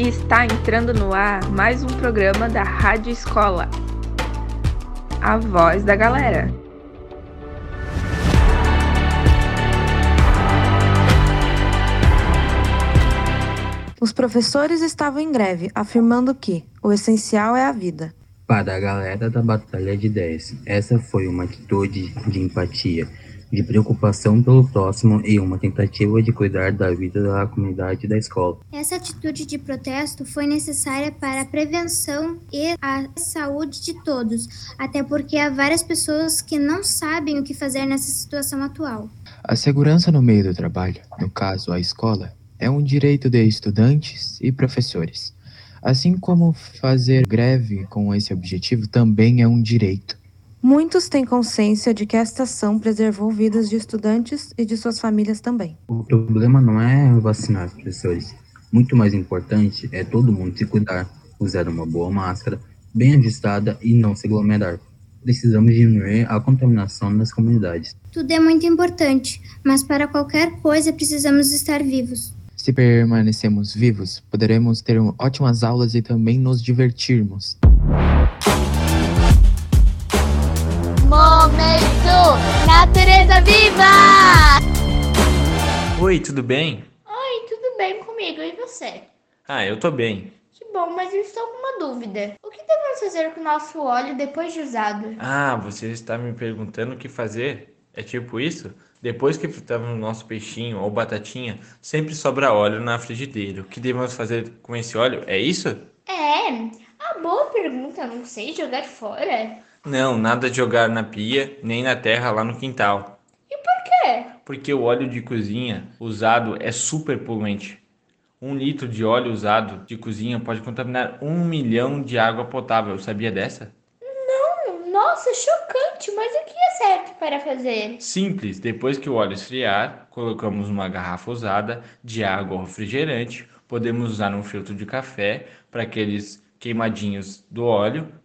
Está entrando no ar mais um programa da Rádio Escola. A voz da galera. Os professores estavam em greve, afirmando que o essencial é a vida. Para a galera da Batalha de 10, essa foi uma atitude de empatia de preocupação pelo próximo e uma tentativa de cuidar da vida da comunidade da escola. Essa atitude de protesto foi necessária para a prevenção e a saúde de todos, até porque há várias pessoas que não sabem o que fazer nessa situação atual. A segurança no meio do trabalho, no caso a escola, é um direito de estudantes e professores. Assim como fazer greve com esse objetivo também é um direito. Muitos têm consciência de que esta ação preservou vidas de estudantes e de suas famílias também. O problema não é vacinar os professores. Muito mais importante é todo mundo se cuidar, usar uma boa máscara, bem ajustada e não se aglomerar. Precisamos diminuir a contaminação nas comunidades. Tudo é muito importante, mas para qualquer coisa precisamos estar vivos. Se permanecemos vivos, poderemos ter ótimas aulas e também nos divertirmos. Momento Natureza Viva! Oi, tudo bem? Oi, tudo bem comigo e você? Ah, eu tô bem. Que bom, mas eu estou com uma dúvida. O que devemos fazer com o nosso óleo depois de usado? Ah, você está me perguntando o que fazer? É tipo isso? Depois que fritamos o nosso peixinho ou batatinha, sempre sobra óleo na frigideira. O que devemos fazer com esse óleo? É isso? É, a boa pergunta, não sei jogar fora. Não, nada de jogar na pia, nem na terra lá no quintal. E por quê? Porque o óleo de cozinha usado é super poluente. Um litro de óleo usado de cozinha pode contaminar um milhão de água potável. Sabia dessa? Não, nossa, chocante, mas o que é certo para fazer? Simples, depois que o óleo esfriar, colocamos uma garrafa usada de água ou refrigerante. Podemos usar um filtro de café para aqueles queimadinhos do óleo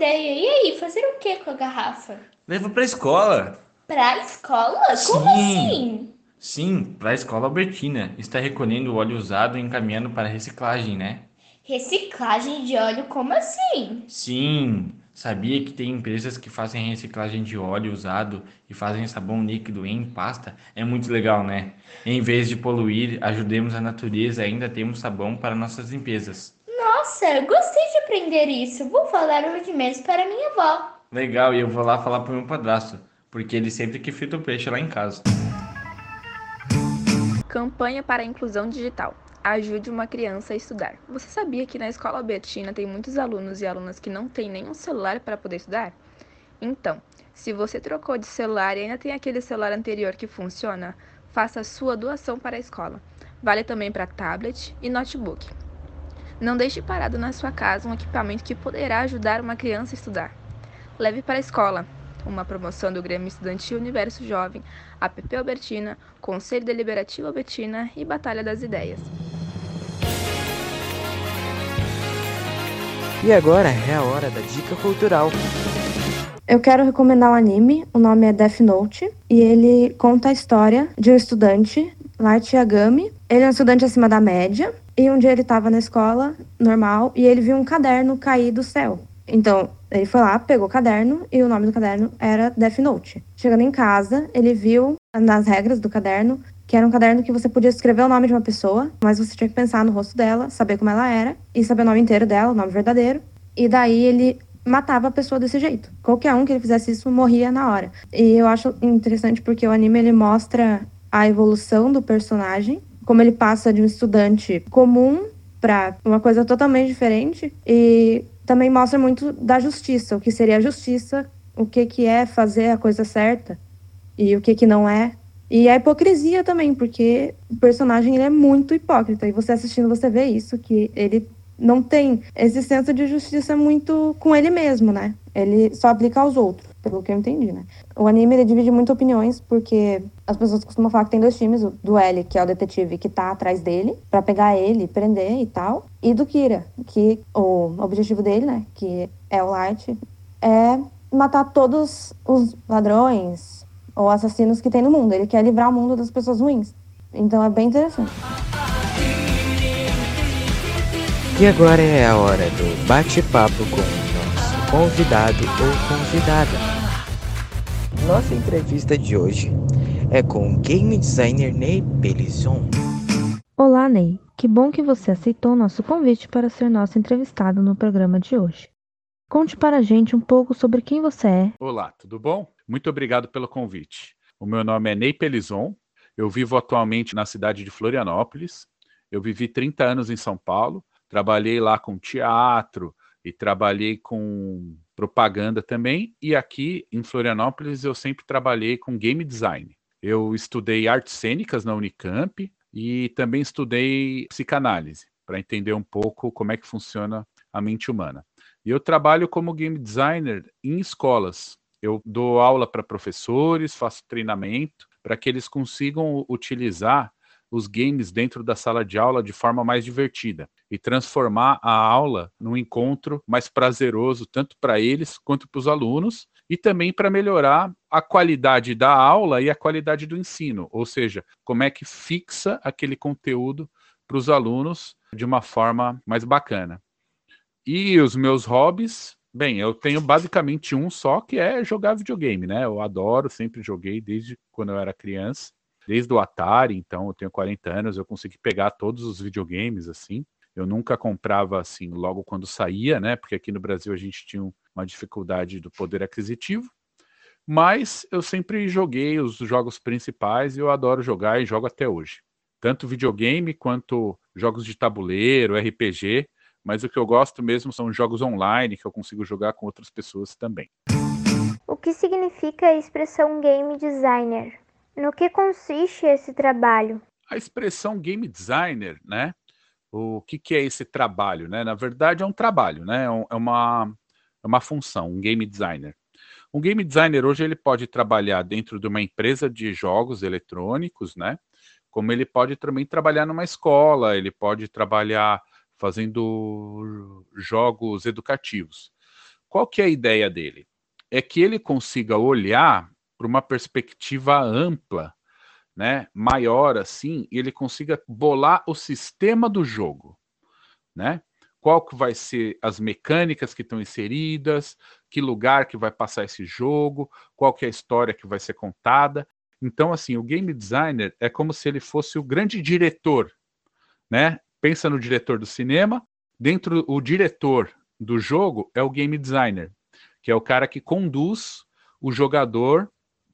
ideia. E aí, fazer o que com a garrafa? Leva pra escola. Pra escola? Como Sim. assim? Sim, pra escola Albertina. Está recolhendo o óleo usado e encaminhando para reciclagem, né? Reciclagem de óleo? Como assim? Sim. Sabia que tem empresas que fazem reciclagem de óleo usado e fazem sabão líquido em pasta? É muito legal, né? Em vez de poluir, ajudemos a natureza ainda temos sabão para nossas limpezas. Nossa, gostei de aprender isso. Vou falar hoje mesmo para minha avó. Legal, e eu vou lá falar pro meu padrasto, porque ele sempre que frita o peixe lá em casa. Campanha para a inclusão digital. Ajude uma criança a estudar. Você sabia que na escola Albertina tem muitos alunos e alunas que não têm nenhum celular para poder estudar? Então, se você trocou de celular e ainda tem aquele celular anterior que funciona, faça a sua doação para a escola. Vale também para tablet e notebook. Não deixe parado na sua casa um equipamento que poderá ajudar uma criança a estudar. Leve para a escola. Uma promoção do Grêmio Estudantil Universo Jovem, APP Albertina, Conselho Deliberativo Albertina e Batalha das Ideias. E agora é a hora da dica cultural. Eu quero recomendar um anime, o nome é Death Note, e ele conta a história de um estudante, Light Yagami. Ele é um estudante acima da média, e um dia ele estava na escola normal e ele viu um caderno cair do céu. Então, ele foi lá, pegou o caderno e o nome do caderno era Death Note. Chegando em casa, ele viu nas regras do caderno que era um caderno que você podia escrever o nome de uma pessoa, mas você tinha que pensar no rosto dela, saber como ela era e saber o nome inteiro dela, o nome verdadeiro. E daí ele matava a pessoa desse jeito. Qualquer um que ele fizesse isso morria na hora. E eu acho interessante porque o anime ele mostra a evolução do personagem, como ele passa de um estudante comum para uma coisa totalmente diferente e também mostra muito da justiça, o que seria a justiça, o que que é fazer a coisa certa e o que que não é. E a hipocrisia também, porque o personagem ele é muito hipócrita e você assistindo você vê isso que ele não tem esse senso de justiça muito com ele mesmo, né? Ele só aplica aos outros, pelo que eu entendi, né? O anime ele divide muito opiniões, porque as pessoas costumam falar que tem dois times, o do L, que é o detetive que tá atrás dele, para pegar ele, prender e tal, e do Kira, que o objetivo dele, né, que é o Light, é matar todos os ladrões ou assassinos que tem no mundo. Ele quer livrar o mundo das pessoas ruins. Então é bem interessante. E agora é a hora do bate-papo com o nosso convidado ou convidada. Nossa entrevista de hoje é com o game designer Ney Pelison. Olá, Ney. Que bom que você aceitou nosso convite para ser nosso entrevistado no programa de hoje. Conte para a gente um pouco sobre quem você é. Olá, tudo bom? Muito obrigado pelo convite. O meu nome é Ney Pelison. Eu vivo atualmente na cidade de Florianópolis. Eu vivi 30 anos em São Paulo. Trabalhei lá com teatro e trabalhei com propaganda também. E aqui em Florianópolis eu sempre trabalhei com game design. Eu estudei artes cênicas na Unicamp, e também estudei psicanálise para entender um pouco como é que funciona a mente humana. E eu trabalho como game designer em escolas. Eu dou aula para professores, faço treinamento para que eles consigam utilizar os games dentro da sala de aula de forma mais divertida e transformar a aula num encontro mais prazeroso tanto para eles quanto para os alunos e também para melhorar a qualidade da aula e a qualidade do ensino, ou seja, como é que fixa aquele conteúdo para os alunos de uma forma mais bacana. E os meus hobbies, bem, eu tenho basicamente um só que é jogar videogame, né? Eu adoro, sempre joguei desde quando eu era criança desde o Atari, então eu tenho 40 anos, eu consegui pegar todos os videogames assim. Eu nunca comprava assim logo quando saía, né? Porque aqui no Brasil a gente tinha uma dificuldade do poder aquisitivo. Mas eu sempre joguei os jogos principais e eu adoro jogar e jogo até hoje. Tanto videogame quanto jogos de tabuleiro, RPG, mas o que eu gosto mesmo são jogos online que eu consigo jogar com outras pessoas também. O que significa a expressão game designer? No que consiste esse trabalho? A expressão game designer, né? O que, que é esse trabalho, né? Na verdade, é um trabalho, né? É, é uma, é uma função, um game designer. Um game designer hoje ele pode trabalhar dentro de uma empresa de jogos eletrônicos, né? Como ele pode também trabalhar numa escola, ele pode trabalhar fazendo jogos educativos. Qual que é a ideia dele? É que ele consiga olhar para uma perspectiva ampla, né, maior assim, e ele consiga bolar o sistema do jogo, né? Qual que vai ser as mecânicas que estão inseridas, que lugar que vai passar esse jogo, qual que é a história que vai ser contada. Então, assim, o game designer é como se ele fosse o grande diretor, né? Pensa no diretor do cinema, dentro o diretor do jogo é o game designer, que é o cara que conduz o jogador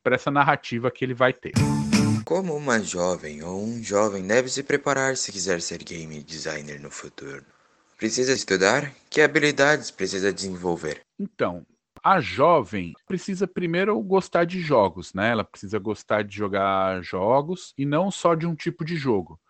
para essa narrativa que ele vai ter. Como uma jovem ou um jovem deve se preparar se quiser ser game designer no futuro? Precisa estudar? Que habilidades precisa desenvolver? Então, a jovem precisa primeiro gostar de jogos, né? Ela precisa gostar de jogar jogos e não só de um tipo de jogo.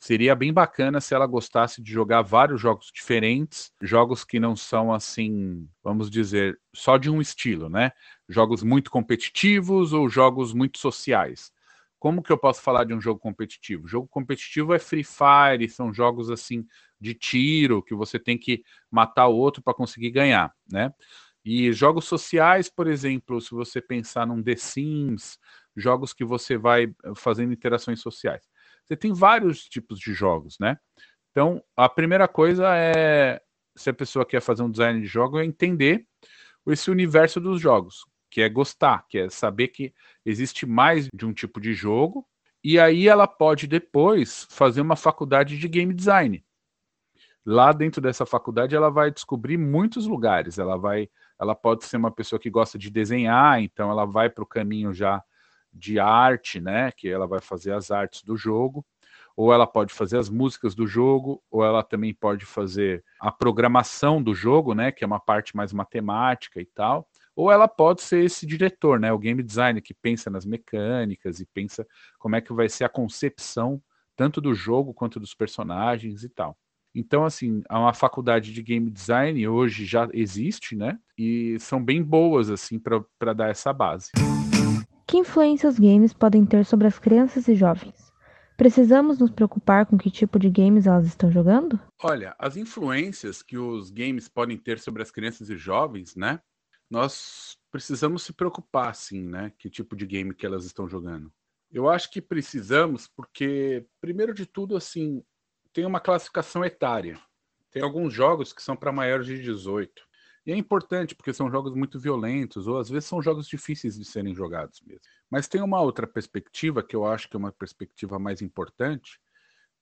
Seria bem bacana se ela gostasse de jogar vários jogos diferentes, jogos que não são assim, vamos dizer, só de um estilo, né? Jogos muito competitivos ou jogos muito sociais. Como que eu posso falar de um jogo competitivo? Jogo competitivo é Free Fire, são jogos assim de tiro que você tem que matar o outro para conseguir ganhar, né? E jogos sociais, por exemplo, se você pensar num The Sims, jogos que você vai fazendo interações sociais. Você tem vários tipos de jogos, né? Então, a primeira coisa é, se a pessoa quer fazer um design de jogo, é entender esse universo dos jogos, que é gostar, que é saber que existe mais de um tipo de jogo, e aí ela pode depois fazer uma faculdade de game design. Lá dentro dessa faculdade ela vai descobrir muitos lugares, ela vai, ela pode ser uma pessoa que gosta de desenhar, então ela vai para o caminho já de arte, né? Que ela vai fazer as artes do jogo, ou ela pode fazer as músicas do jogo, ou ela também pode fazer a programação do jogo, né? Que é uma parte mais matemática e tal. Ou ela pode ser esse diretor, né? O game designer que pensa nas mecânicas e pensa como é que vai ser a concepção tanto do jogo quanto dos personagens e tal. Então, assim, uma faculdade de game design hoje já existe, né? E são bem boas, assim, para dar essa base. Que influência os games podem ter sobre as crianças e jovens? Precisamos nos preocupar com que tipo de games elas estão jogando? Olha, as influências que os games podem ter sobre as crianças e jovens, né? Nós precisamos se preocupar, sim, né? Que tipo de game que elas estão jogando. Eu acho que precisamos porque, primeiro de tudo, assim, tem uma classificação etária. Tem alguns jogos que são para maiores de 18. E é importante porque são jogos muito violentos, ou às vezes são jogos difíceis de serem jogados mesmo. Mas tem uma outra perspectiva, que eu acho que é uma perspectiva mais importante,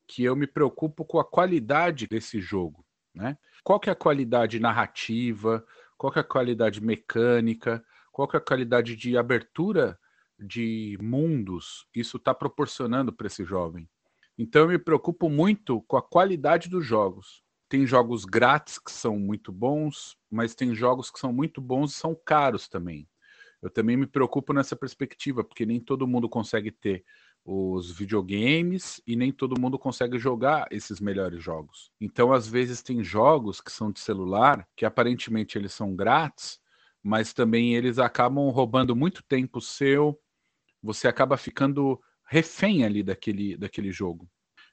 que eu me preocupo com a qualidade desse jogo. Né? Qual que é a qualidade narrativa, qual é a qualidade mecânica, qual é a qualidade de abertura de mundos isso está proporcionando para esse jovem. Então eu me preocupo muito com a qualidade dos jogos. Tem jogos grátis que são muito bons, mas tem jogos que são muito bons e são caros também. Eu também me preocupo nessa perspectiva, porque nem todo mundo consegue ter os videogames e nem todo mundo consegue jogar esses melhores jogos. Então, às vezes, tem jogos que são de celular, que aparentemente eles são grátis, mas também eles acabam roubando muito tempo seu, você acaba ficando refém ali daquele, daquele jogo.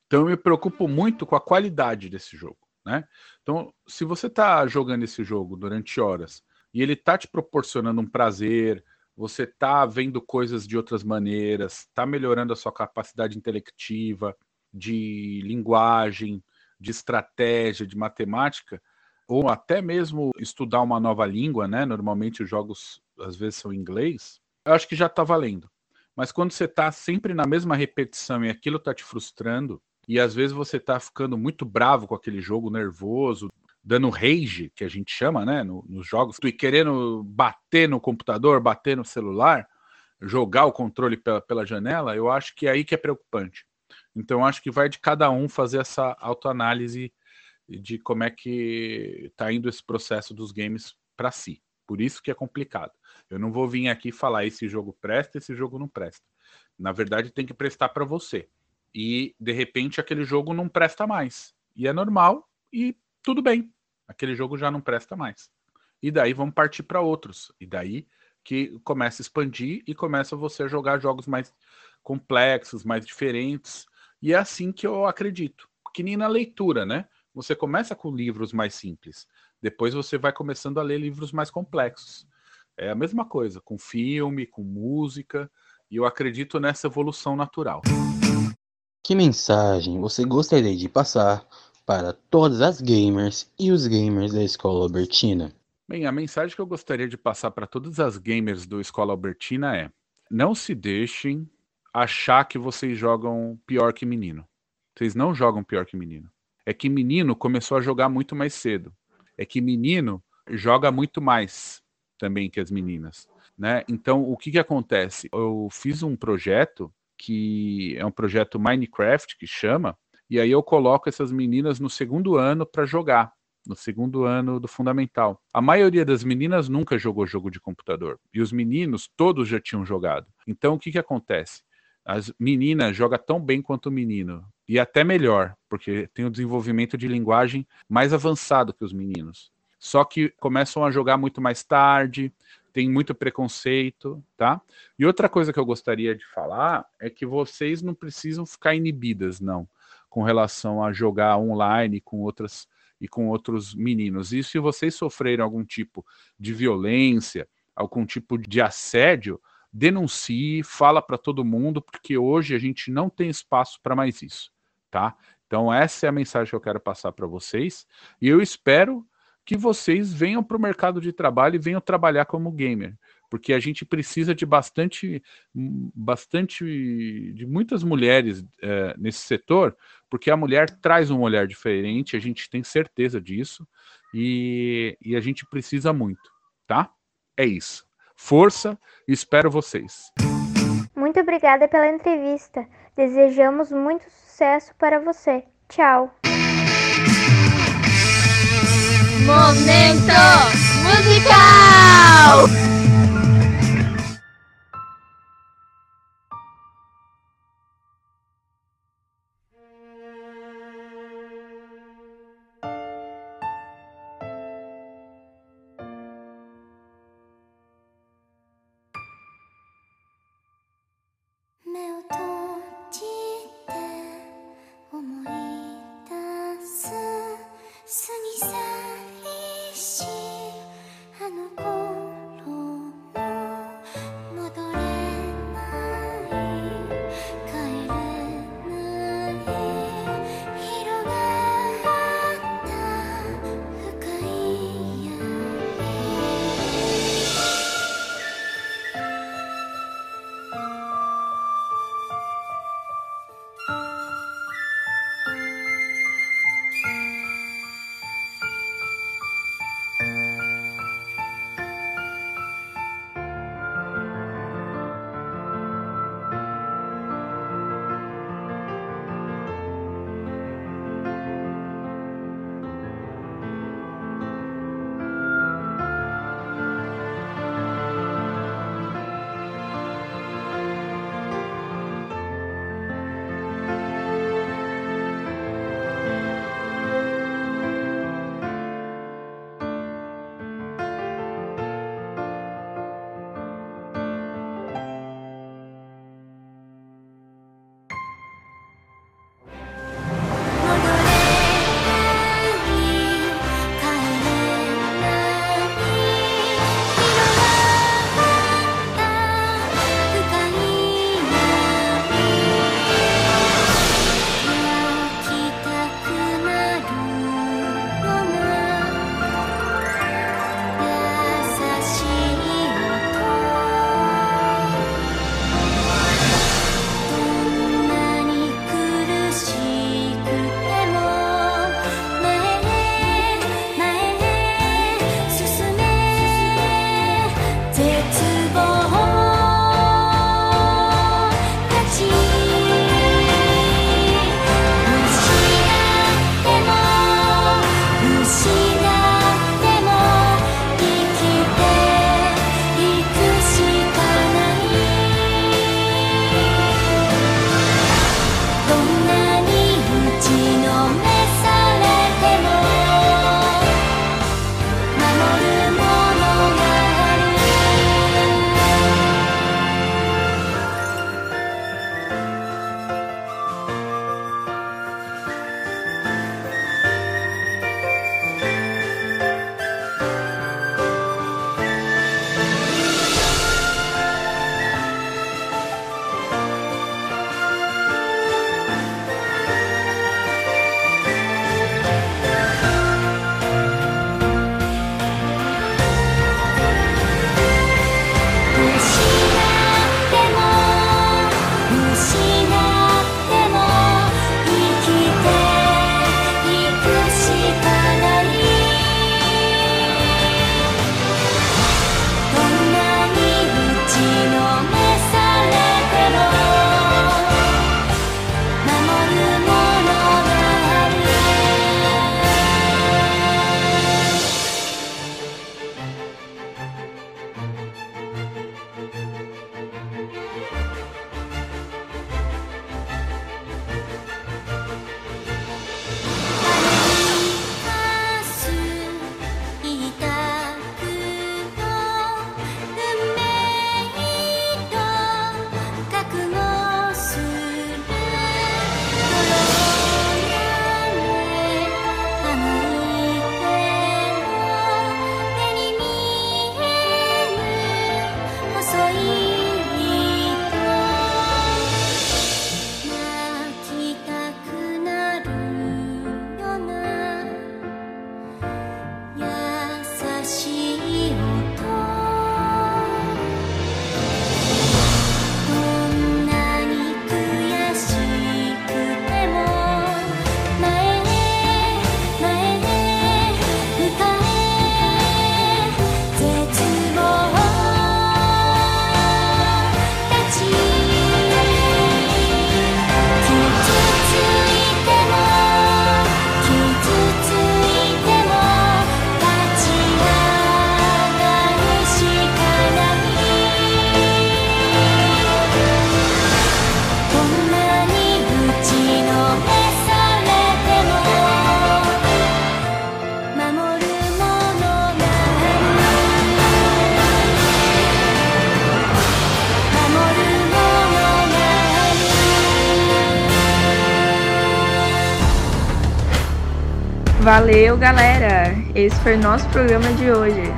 Então, eu me preocupo muito com a qualidade desse jogo. Né? Então, se você está jogando esse jogo durante horas e ele está te proporcionando um prazer, você está vendo coisas de outras maneiras, está melhorando a sua capacidade intelectiva, de linguagem, de estratégia, de matemática, ou até mesmo estudar uma nova língua, né? Normalmente os jogos às vezes são em inglês. Eu acho que já está valendo. Mas quando você está sempre na mesma repetição e aquilo está te frustrando, e às vezes você tá ficando muito bravo com aquele jogo, nervoso, dando rage, que a gente chama, né, no, nos jogos, e querendo bater no computador, bater no celular, jogar o controle pela, pela janela, eu acho que é aí que é preocupante. Então, acho que vai de cada um fazer essa autoanálise de como é que está indo esse processo dos games para si. Por isso que é complicado. Eu não vou vir aqui falar esse jogo presta, esse jogo não presta. Na verdade, tem que prestar para você e de repente aquele jogo não presta mais. E é normal e tudo bem. Aquele jogo já não presta mais. E daí vamos partir para outros. E daí que começa a expandir e começa você a jogar jogos mais complexos, mais diferentes. E é assim que eu acredito. Que nem na leitura, né? Você começa com livros mais simples, depois você vai começando a ler livros mais complexos. É a mesma coisa com filme, com música, e eu acredito nessa evolução natural. Que mensagem você gostaria de passar para todas as gamers e os gamers da Escola Albertina? Bem, a mensagem que eu gostaria de passar para todas as gamers do Escola Albertina é: não se deixem achar que vocês jogam pior que menino. Vocês não jogam pior que menino. É que menino começou a jogar muito mais cedo. É que menino joga muito mais também que as meninas, né? Então, o que que acontece? Eu fiz um projeto que é um projeto Minecraft que chama, e aí eu coloco essas meninas no segundo ano para jogar, no segundo ano do fundamental. A maioria das meninas nunca jogou jogo de computador, e os meninos todos já tinham jogado. Então o que, que acontece? As meninas jogam tão bem quanto o menino, e até melhor, porque tem o desenvolvimento de linguagem mais avançado que os meninos. Só que começam a jogar muito mais tarde, tem muito preconceito, tá? E outra coisa que eu gostaria de falar é que vocês não precisam ficar inibidas, não, com relação a jogar online com outras e com outros meninos. E se vocês sofreram algum tipo de violência, algum tipo de assédio, denuncie, fala para todo mundo, porque hoje a gente não tem espaço para mais isso, tá? Então essa é a mensagem que eu quero passar para vocês e eu espero que vocês venham para o mercado de trabalho e venham trabalhar como gamer, porque a gente precisa de bastante, bastante de muitas mulheres é, nesse setor, porque a mulher traz um olhar diferente, a gente tem certeza disso e, e a gente precisa muito, tá? É isso. Força, espero vocês. Muito obrigada pela entrevista. Desejamos muito sucesso para você. Tchau. Momento musical! Valeu, galera! Esse foi nosso programa de hoje.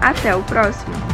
Até o próximo!